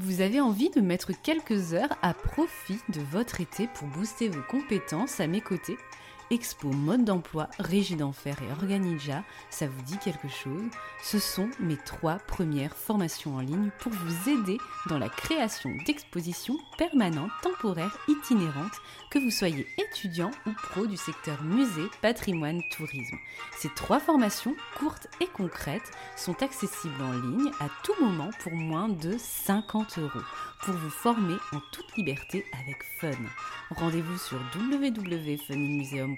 Vous avez envie de mettre quelques heures à profit de votre été pour booster vos compétences à mes côtés? Expo Mode d'emploi, Régie d'Enfer et Organija, ça vous dit quelque chose? Ce sont mes trois premières formations en ligne pour vous aider dans la création d'expositions permanentes, temporaires, itinérantes, que vous soyez étudiant ou pro du secteur musée, patrimoine, tourisme. Ces trois formations, courtes et concrètes, sont accessibles en ligne à tout moment pour moins de 50 euros, pour vous former en toute liberté avec fun. Rendez-vous sur www.funmuseum.com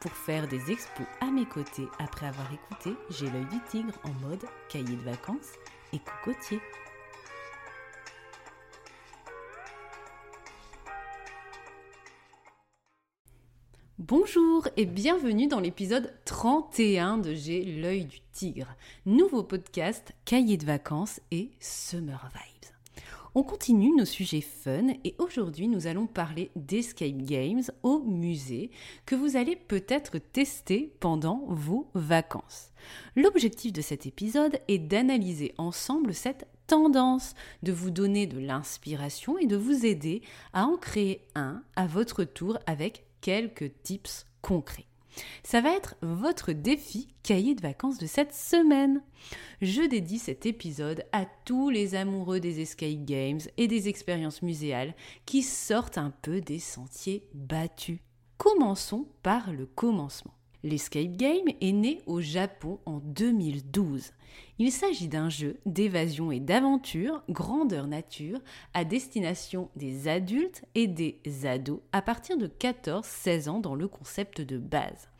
pour faire des expos à mes côtés après avoir écouté J'ai l'œil du tigre en mode cahier de vacances et cocotier. Bonjour et bienvenue dans l'épisode 31 de J'ai l'œil du tigre, nouveau podcast cahier de vacances et summer vibes. On continue nos sujets fun et aujourd'hui nous allons parler d'escape games au musée que vous allez peut-être tester pendant vos vacances. L'objectif de cet épisode est d'analyser ensemble cette tendance, de vous donner de l'inspiration et de vous aider à en créer un à votre tour avec quelques tips concrets. Ça va être votre défi cahier de vacances de cette semaine. Je dédie cet épisode à tous les amoureux des escape games et des expériences muséales qui sortent un peu des sentiers battus. Commençons par le commencement. L'escape game est né au Japon en 2012. Il s'agit d'un jeu d'évasion et d'aventure grandeur nature à destination des adultes et des ados à partir de 14-16 ans dans le concept de base.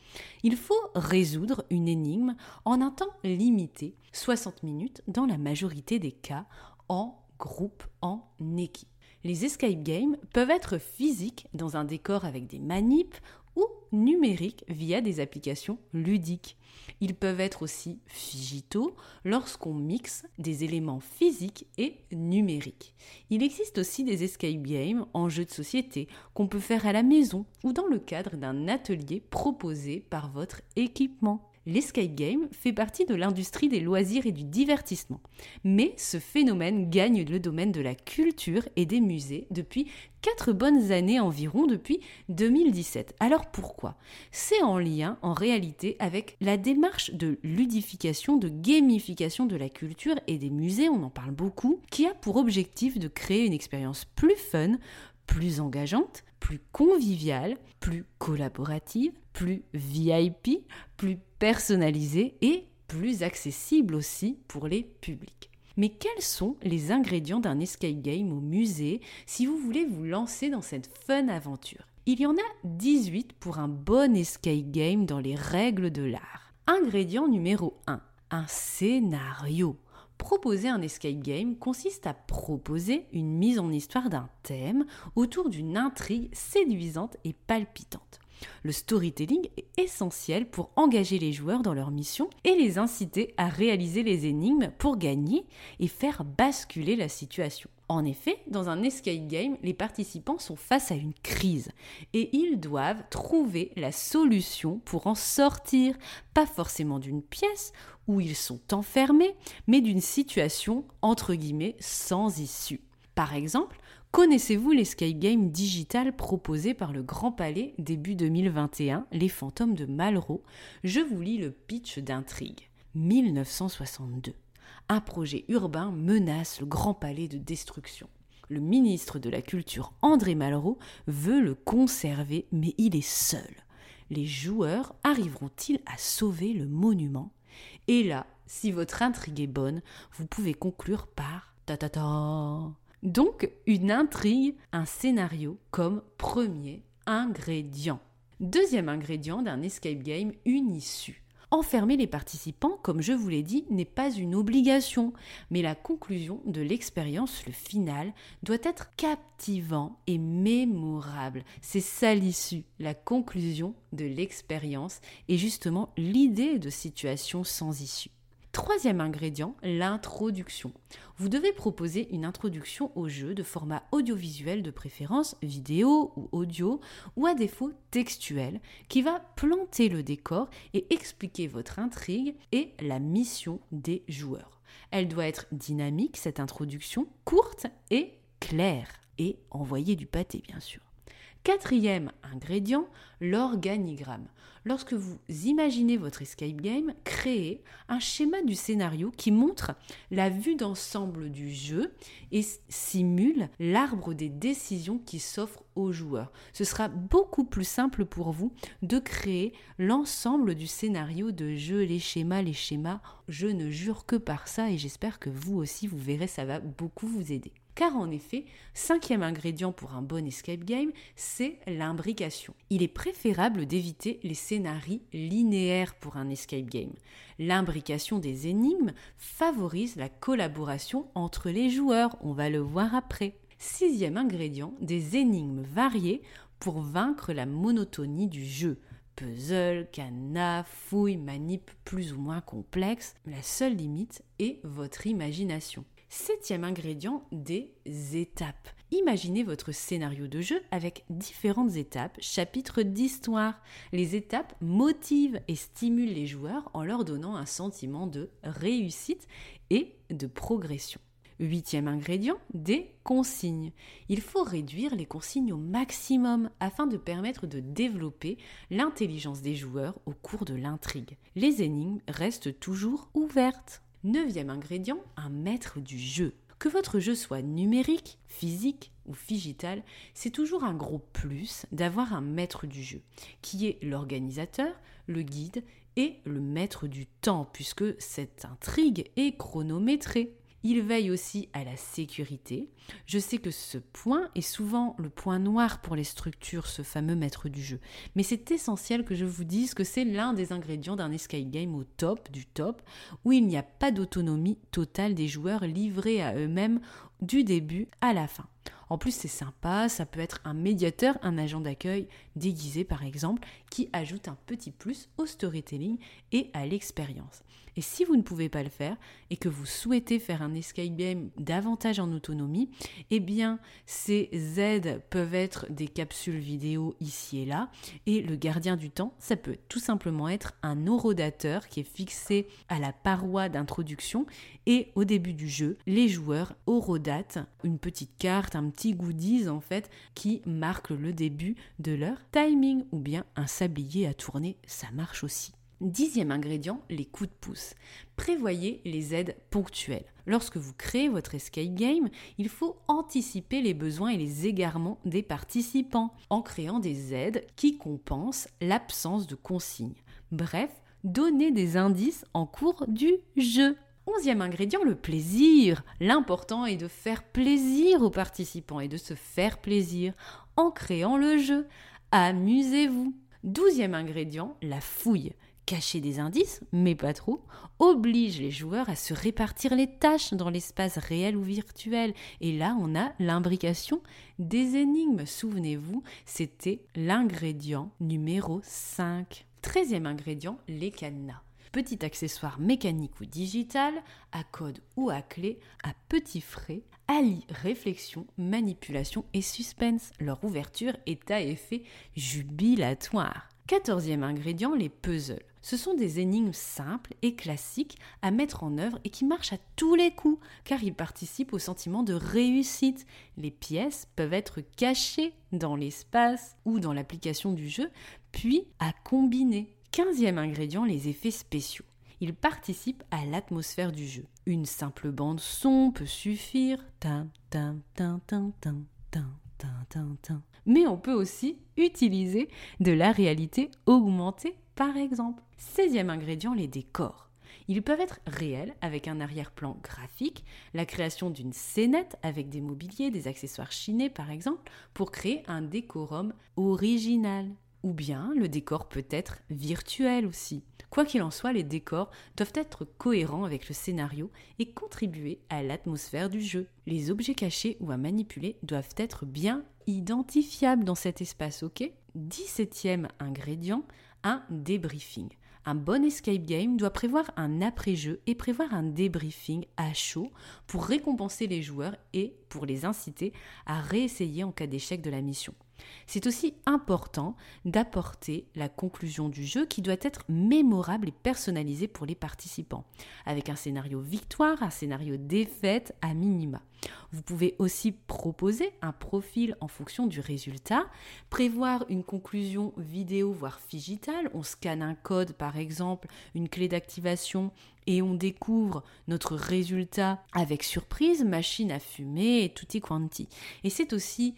Il faut résoudre une énigme en un temps limité, 60 minutes dans la majorité des cas, en groupe, en équipe. Les escape games peuvent être physiques dans un décor avec des manips ou numériques via des applications ludiques. Ils peuvent être aussi digitaux lorsqu'on mixe des éléments physiques et numériques. Il existe aussi des escape games en jeu de société qu'on peut faire à la maison ou dans le cadre d'un atelier proposé par votre équipement l'escape game fait partie de l'industrie des loisirs et du divertissement. Mais ce phénomène gagne le domaine de la culture et des musées depuis 4 bonnes années environ depuis 2017. Alors pourquoi? C'est en lien en réalité avec la démarche de ludification, de gamification de la culture et des musées, on en parle beaucoup, qui a pour objectif de créer une expérience plus fun, plus engageante, plus conviviale, plus collaborative, plus VIP, plus personnalisée et plus accessible aussi pour les publics. Mais quels sont les ingrédients d'un escape game au musée si vous voulez vous lancer dans cette fun aventure? Il y en a 18 pour un bon escape game dans les règles de l'art. Ingrédient numéro 1, un scénario. Proposer un escape game consiste à proposer une mise en histoire d'un thème autour d'une intrigue séduisante et palpitante. Le storytelling est essentiel pour engager les joueurs dans leur mission et les inciter à réaliser les énigmes pour gagner et faire basculer la situation. En effet, dans un escape game, les participants sont face à une crise et ils doivent trouver la solution pour en sortir, pas forcément d'une pièce où ils sont enfermés, mais d'une situation entre guillemets sans issue. Par exemple, Connaissez-vous l'escape game digital proposé par le Grand Palais début 2021, Les Fantômes de Malraux? Je vous lis le pitch d'intrigue. 1962. Un projet urbain menace le Grand Palais de destruction. Le ministre de la Culture André Malraux veut le conserver, mais il est seul. Les joueurs arriveront-ils à sauver le monument? Et là, si votre intrigue est bonne, vous pouvez conclure par ta ta ta. Donc, une intrigue, un scénario comme premier ingrédient. Deuxième ingrédient d'un escape game, une issue. Enfermer les participants, comme je vous l'ai dit, n'est pas une obligation, mais la conclusion de l'expérience, le final, doit être captivant et mémorable. C'est ça l'issue, la conclusion de l'expérience et justement l'idée de situation sans issue. Troisième ingrédient, l'introduction. Vous devez proposer une introduction au jeu de format audiovisuel de préférence, vidéo ou audio, ou à défaut textuel, qui va planter le décor et expliquer votre intrigue et la mission des joueurs. Elle doit être dynamique, cette introduction, courte et claire, et envoyer du pâté bien sûr. Quatrième ingrédient, l'organigramme. Lorsque vous imaginez votre escape game, créez un schéma du scénario qui montre la vue d'ensemble du jeu et simule l'arbre des décisions qui s'offre aux joueurs. Ce sera beaucoup plus simple pour vous de créer l'ensemble du scénario de jeu, les schémas, les schémas. Je ne jure que par ça et j'espère que vous aussi, vous verrez, ça va beaucoup vous aider. Car en effet, cinquième ingrédient pour un bon escape game, c'est l'imbrication. Il est préférable d'éviter les scénarios linéaires pour un escape game. L'imbrication des énigmes favorise la collaboration entre les joueurs, on va le voir après. Sixième ingrédient, des énigmes variées pour vaincre la monotonie du jeu puzzle, cadenas, fouilles, manip plus ou moins complexes. La seule limite est votre imagination. Septième ingrédient, des étapes. Imaginez votre scénario de jeu avec différentes étapes, chapitres d'histoire. Les étapes motivent et stimulent les joueurs en leur donnant un sentiment de réussite et de progression. Huitième ingrédient, des consignes. Il faut réduire les consignes au maximum afin de permettre de développer l'intelligence des joueurs au cours de l'intrigue. Les énigmes restent toujours ouvertes. Neuvième ingrédient, un maître du jeu. Que votre jeu soit numérique, physique ou digital, c'est toujours un gros plus d'avoir un maître du jeu, qui est l'organisateur, le guide et le maître du temps, puisque cette intrigue est chronométrée. Il veille aussi à la sécurité. Je sais que ce point est souvent le point noir pour les structures, ce fameux maître du jeu. Mais c'est essentiel que je vous dise que c'est l'un des ingrédients d'un escape game au top du top, où il n'y a pas d'autonomie totale des joueurs livrés à eux-mêmes du début à la fin. En plus, c'est sympa, ça peut être un médiateur, un agent d'accueil déguisé par exemple, qui ajoute un petit plus au storytelling et à l'expérience. Et si vous ne pouvez pas le faire et que vous souhaitez faire un escape game davantage en autonomie, eh bien ces aides peuvent être des capsules vidéo ici et là. Et le gardien du temps, ça peut tout simplement être un horodateur qui est fixé à la paroi d'introduction et au début du jeu, les joueurs une petite carte, un petit goodies en fait qui marque le début de leur timing ou bien un sablier à tourner, ça marche aussi. Dixième ingrédient, les coups de pouce. Prévoyez les aides ponctuelles. Lorsque vous créez votre escape game, il faut anticiper les besoins et les égarements des participants en créant des aides qui compensent l'absence de consignes. Bref, donnez des indices en cours du jeu. Onzième ingrédient, le plaisir. L'important est de faire plaisir aux participants et de se faire plaisir en créant le jeu. Amusez-vous. Douzième ingrédient, la fouille cacher des indices, mais pas trop, oblige les joueurs à se répartir les tâches dans l'espace réel ou virtuel. Et là, on a l'imbrication des énigmes. Souvenez-vous, c'était l'ingrédient numéro 5. Treizième ingrédient, les cadenas. Petit accessoire mécanique ou digital, à code ou à clé, à petit frais, allie réflexion, manipulation et suspense. Leur ouverture est à effet jubilatoire. Quatorzième ingrédient, les puzzles. Ce sont des énigmes simples et classiques à mettre en œuvre et qui marchent à tous les coups, car ils participent au sentiment de réussite. Les pièces peuvent être cachées dans l'espace ou dans l'application du jeu, puis à combiner. Quinzième ingrédient, les effets spéciaux. Ils participent à l'atmosphère du jeu. Une simple bande son peut suffire. Mais on peut aussi utiliser de la réalité augmentée par exemple. 16 ingrédient, les décors. Ils peuvent être réels avec un arrière-plan graphique, la création d'une scénette avec des mobiliers, des accessoires chinés par exemple, pour créer un décorum original. Ou bien le décor peut être virtuel aussi. Quoi qu'il en soit, les décors doivent être cohérents avec le scénario et contribuer à l'atmosphère du jeu. Les objets cachés ou à manipuler doivent être bien identifiables dans cet espace, ok? 17e ingrédient, un débriefing. Un bon escape game doit prévoir un après-jeu et prévoir un débriefing à chaud pour récompenser les joueurs et pour les inciter à réessayer en cas d'échec de la mission. C'est aussi important d'apporter la conclusion du jeu qui doit être mémorable et personnalisée pour les participants, avec un scénario victoire, un scénario défaite à minima. Vous pouvez aussi proposer un profil en fonction du résultat, prévoir une conclusion vidéo voire digitale, on scanne un code par exemple, une clé d'activation et on découvre notre résultat avec surprise, machine à fumer et tutti quanti. Et c'est aussi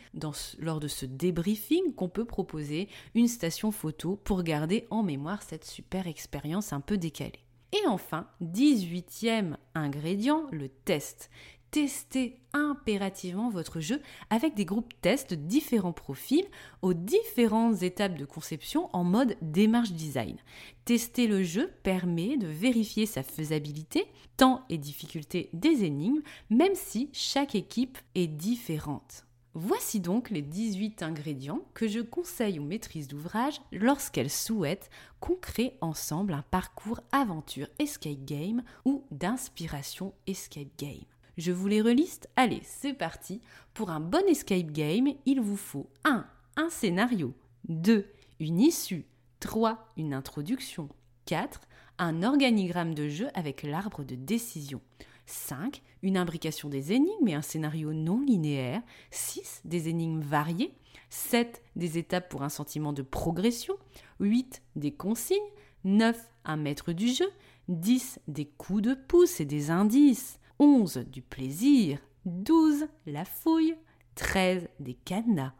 lors de ce débriefing qu'on peut proposer une station photo pour garder en mémoire cette super expérience un peu décalée. Et enfin, 18e ingrédient, le test testez impérativement votre jeu avec des groupes tests de différents profils aux différentes étapes de conception en mode démarche design. Tester le jeu permet de vérifier sa faisabilité, temps et difficulté des énigmes, même si chaque équipe est différente. Voici donc les 18 ingrédients que je conseille aux maîtrises d'ouvrage lorsqu'elles souhaitent qu'on crée ensemble un parcours aventure escape game ou d'inspiration escape game. Je vous les reliste Allez, c'est parti. Pour un bon escape game, il vous faut 1. Un scénario. 2. Une issue. 3. Une introduction. 4. Un organigramme de jeu avec l'arbre de décision. 5. Une imbrication des énigmes et un scénario non linéaire. 6. Des énigmes variées. 7. Des étapes pour un sentiment de progression. 8. Des consignes. 9. Un maître du jeu. 10. Des coups de pouce et des indices. 11 du plaisir, 12 la fouille, 13 des cadenas,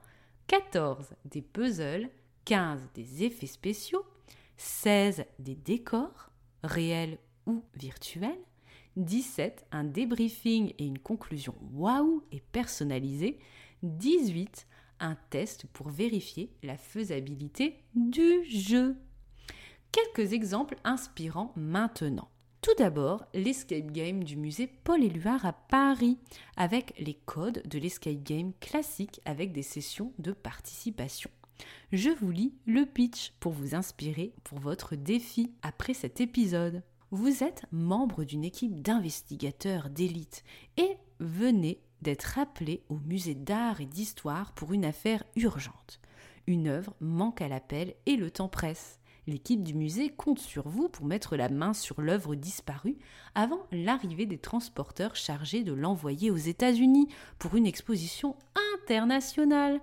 14 des puzzles, 15 des effets spéciaux, 16 des décors, réels ou virtuels, 17 un débriefing et une conclusion waouh et personnalisée, 18 un test pour vérifier la faisabilité du jeu. Quelques exemples inspirants maintenant. Tout d'abord, l'escape game du musée Paul Éluard à Paris, avec les codes de l'escape game classique avec des sessions de participation. Je vous lis le pitch pour vous inspirer pour votre défi après cet épisode. Vous êtes membre d'une équipe d'investigateurs d'élite et venez d'être appelé au musée d'art et d'histoire pour une affaire urgente. Une œuvre manque à l'appel et le temps presse. L'équipe du musée compte sur vous pour mettre la main sur l'œuvre disparue avant l'arrivée des transporteurs chargés de l'envoyer aux États-Unis pour une exposition internationale.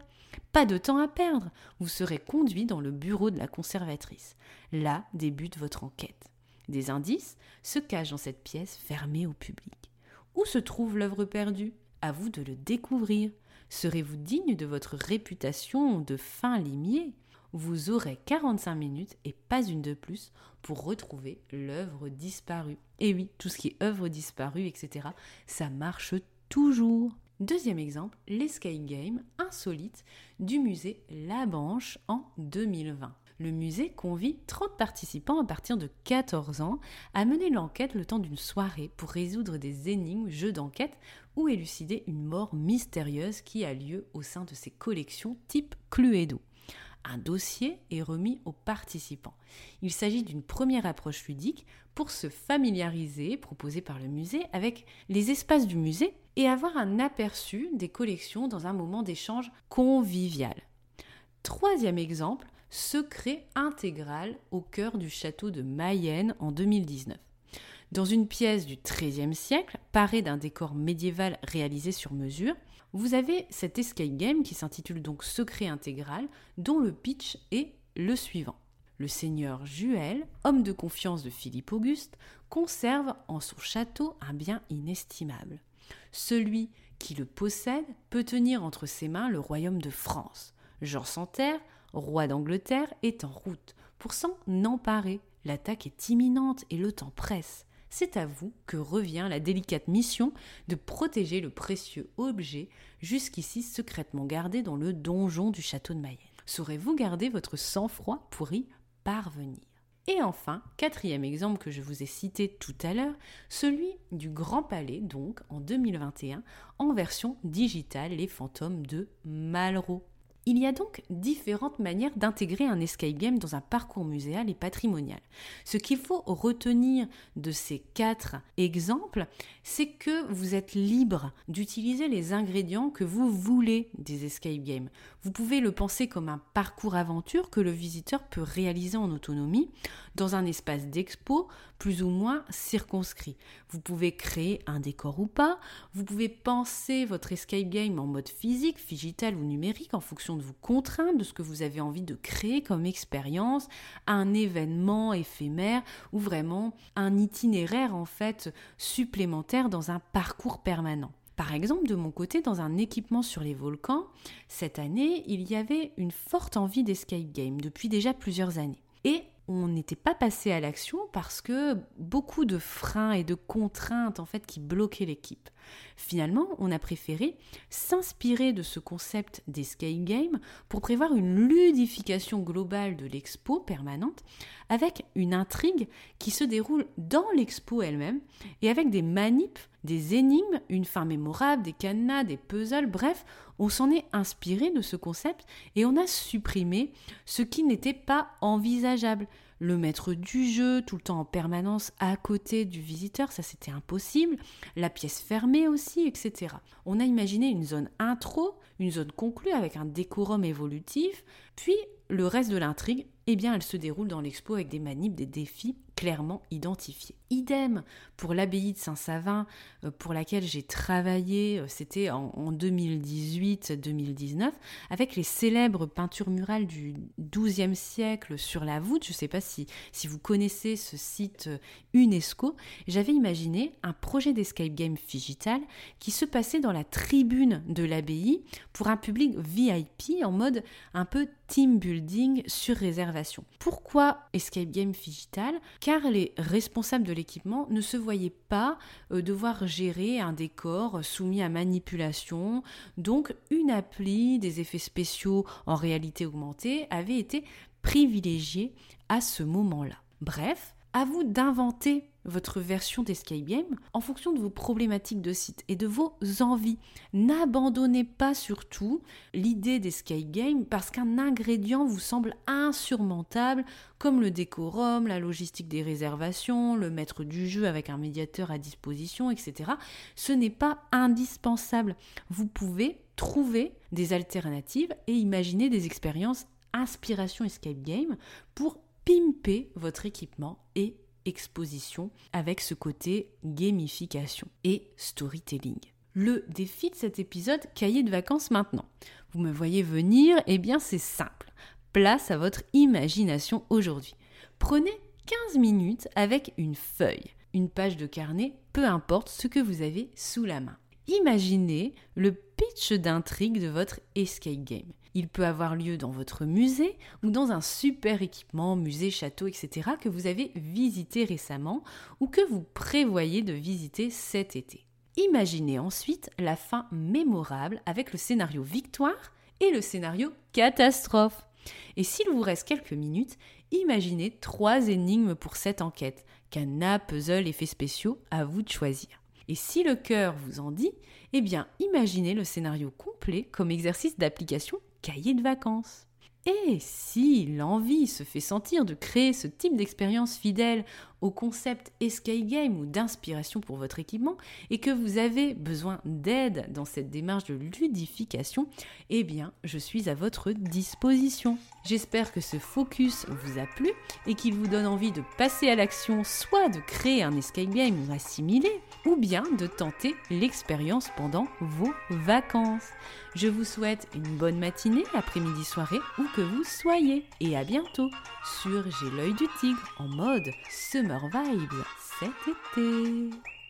Pas de temps à perdre, vous serez conduit dans le bureau de la conservatrice. Là débute votre enquête. Des indices se cachent dans cette pièce fermée au public. Où se trouve l'œuvre perdue? À vous de le découvrir. Serez-vous digne de votre réputation de fin limier? Vous aurez 45 minutes et pas une de plus pour retrouver l'œuvre disparue. Et oui, tout ce qui est œuvre disparue, etc., ça marche toujours. Deuxième exemple, l'escape game insolite du musée La Branche en 2020. Le musée convie 30 participants à partir de 14 ans à mener l'enquête le temps d'une soirée pour résoudre des énigmes, jeux d'enquête ou élucider une mort mystérieuse qui a lieu au sein de ces collections type Cluedo un dossier est remis aux participants. Il s'agit d'une première approche ludique pour se familiariser, proposée par le musée, avec les espaces du musée et avoir un aperçu des collections dans un moment d'échange convivial. Troisième exemple, secret intégral au cœur du château de Mayenne en 2019. Dans une pièce du XIIIe siècle, parée d'un décor médiéval réalisé sur mesure, vous avez cet escape game qui s'intitule donc Secret intégral, dont le pitch est le suivant. Le seigneur Juel, homme de confiance de Philippe Auguste, conserve en son château un bien inestimable. Celui qui le possède peut tenir entre ses mains le royaume de France. Jean Santerre, roi d'Angleterre, est en route pour s'en emparer. l'attaque est imminente et le temps presse. C'est à vous que revient la délicate mission de protéger le précieux objet jusqu'ici secrètement gardé dans le donjon du château de Mayenne. Saurez-vous garder votre sang-froid pour y parvenir? Et enfin, quatrième exemple que je vous ai cité tout à l'heure, celui du Grand Palais, donc en 2021, en version digitale, Les Fantômes de Malraux. Il y a donc différentes manières d'intégrer un escape game dans un parcours muséal et patrimonial. Ce qu'il faut retenir de ces quatre exemples, c'est que vous êtes libre d'utiliser les ingrédients que vous voulez des escape games. Vous pouvez le penser comme un parcours aventure que le visiteur peut réaliser en autonomie dans un espace d'expo plus ou moins circonscrit. Vous pouvez créer un décor ou pas, vous pouvez penser votre escape game en mode physique, digital ou numérique en fonction de vos contraintes, de ce que vous avez envie de créer comme expérience, un événement éphémère ou vraiment un itinéraire en fait supplémentaire dans un parcours permanent. Par exemple, de mon côté, dans un équipement sur les volcans, cette année, il y avait une forte envie d'escape game depuis déjà plusieurs années. Et on n'était pas passé à l'action parce que beaucoup de freins et de contraintes en fait qui bloquaient l'équipe. Finalement, on a préféré s'inspirer de ce concept d'escape game pour prévoir une ludification globale de l'expo permanente avec une intrigue qui se déroule dans l'expo elle-même et avec des manips, des énigmes, une fin mémorable, des cadenas, des puzzles, bref, on s'en est inspiré de ce concept et on a supprimé ce qui n'était pas envisageable le maître du jeu tout le temps en permanence à côté du visiteur, ça c'était impossible, la pièce fermée aussi, etc. On a imaginé une zone intro, une zone conclue avec un décorum évolutif, puis le reste de l'intrigue, eh bien elle se déroule dans l'expo avec des manips, des défis clairement identifiés. Idem pour l'abbaye de Saint-Savin euh, pour laquelle j'ai travaillé, euh, c'était en 2018-2019, avec les célèbres peintures murales du XIIe siècle sur la voûte. Je ne sais pas si, si vous connaissez ce site euh, UNESCO. J'avais imaginé un projet d'escape game digital qui se passait dans la tribune de l'abbaye pour un public VIP en mode un peu team building sur réservation. Pourquoi escape game digital? Car les responsables de ne se voyaient pas euh, devoir gérer un décor soumis à manipulation. Donc une appli, des effets spéciaux en réalité augmentée avait été privilégiée à ce moment-là. Bref, à vous d'inventer votre version d'Escape Game en fonction de vos problématiques de site et de vos envies. N'abandonnez pas surtout l'idée d'Escape Game parce qu'un ingrédient vous semble insurmontable comme le décorum, la logistique des réservations, le maître du jeu avec un médiateur à disposition, etc. Ce n'est pas indispensable. Vous pouvez trouver des alternatives et imaginer des expériences inspiration escape game pour pimper votre équipement et exposition avec ce côté gamification et storytelling. Le défi de cet épisode, cahier de vacances maintenant. Vous me voyez venir, eh bien c'est simple. Place à votre imagination aujourd'hui. Prenez 15 minutes avec une feuille, une page de carnet, peu importe ce que vous avez sous la main. Imaginez le pitch d'intrigue de votre escape game. Il peut avoir lieu dans votre musée ou dans un super équipement, musée, château, etc. que vous avez visité récemment ou que vous prévoyez de visiter cet été. Imaginez ensuite la fin mémorable avec le scénario victoire et le scénario catastrophe. Et s'il vous reste quelques minutes, imaginez trois énigmes pour cette enquête. Cana, puzzle, effets spéciaux, à vous de choisir. Et si le cœur vous en dit, eh bien imaginez le scénario complet comme exercice d'application cahier de vacances. Et si l'envie se fait sentir de créer ce type d'expérience fidèle au concept escape game ou d'inspiration pour votre équipement et que vous avez besoin d'aide dans cette démarche de ludification, eh bien, je suis à votre disposition. J'espère que ce focus vous a plu et qu'il vous donne envie de passer à l'action, soit de créer un escape game ou assimiler, ou bien de tenter l'expérience pendant vos vacances. Je vous souhaite une bonne matinée, après-midi, soirée, où que vous soyez. Et à bientôt sur J'ai l'œil du tigre en mode summer vibes cet été.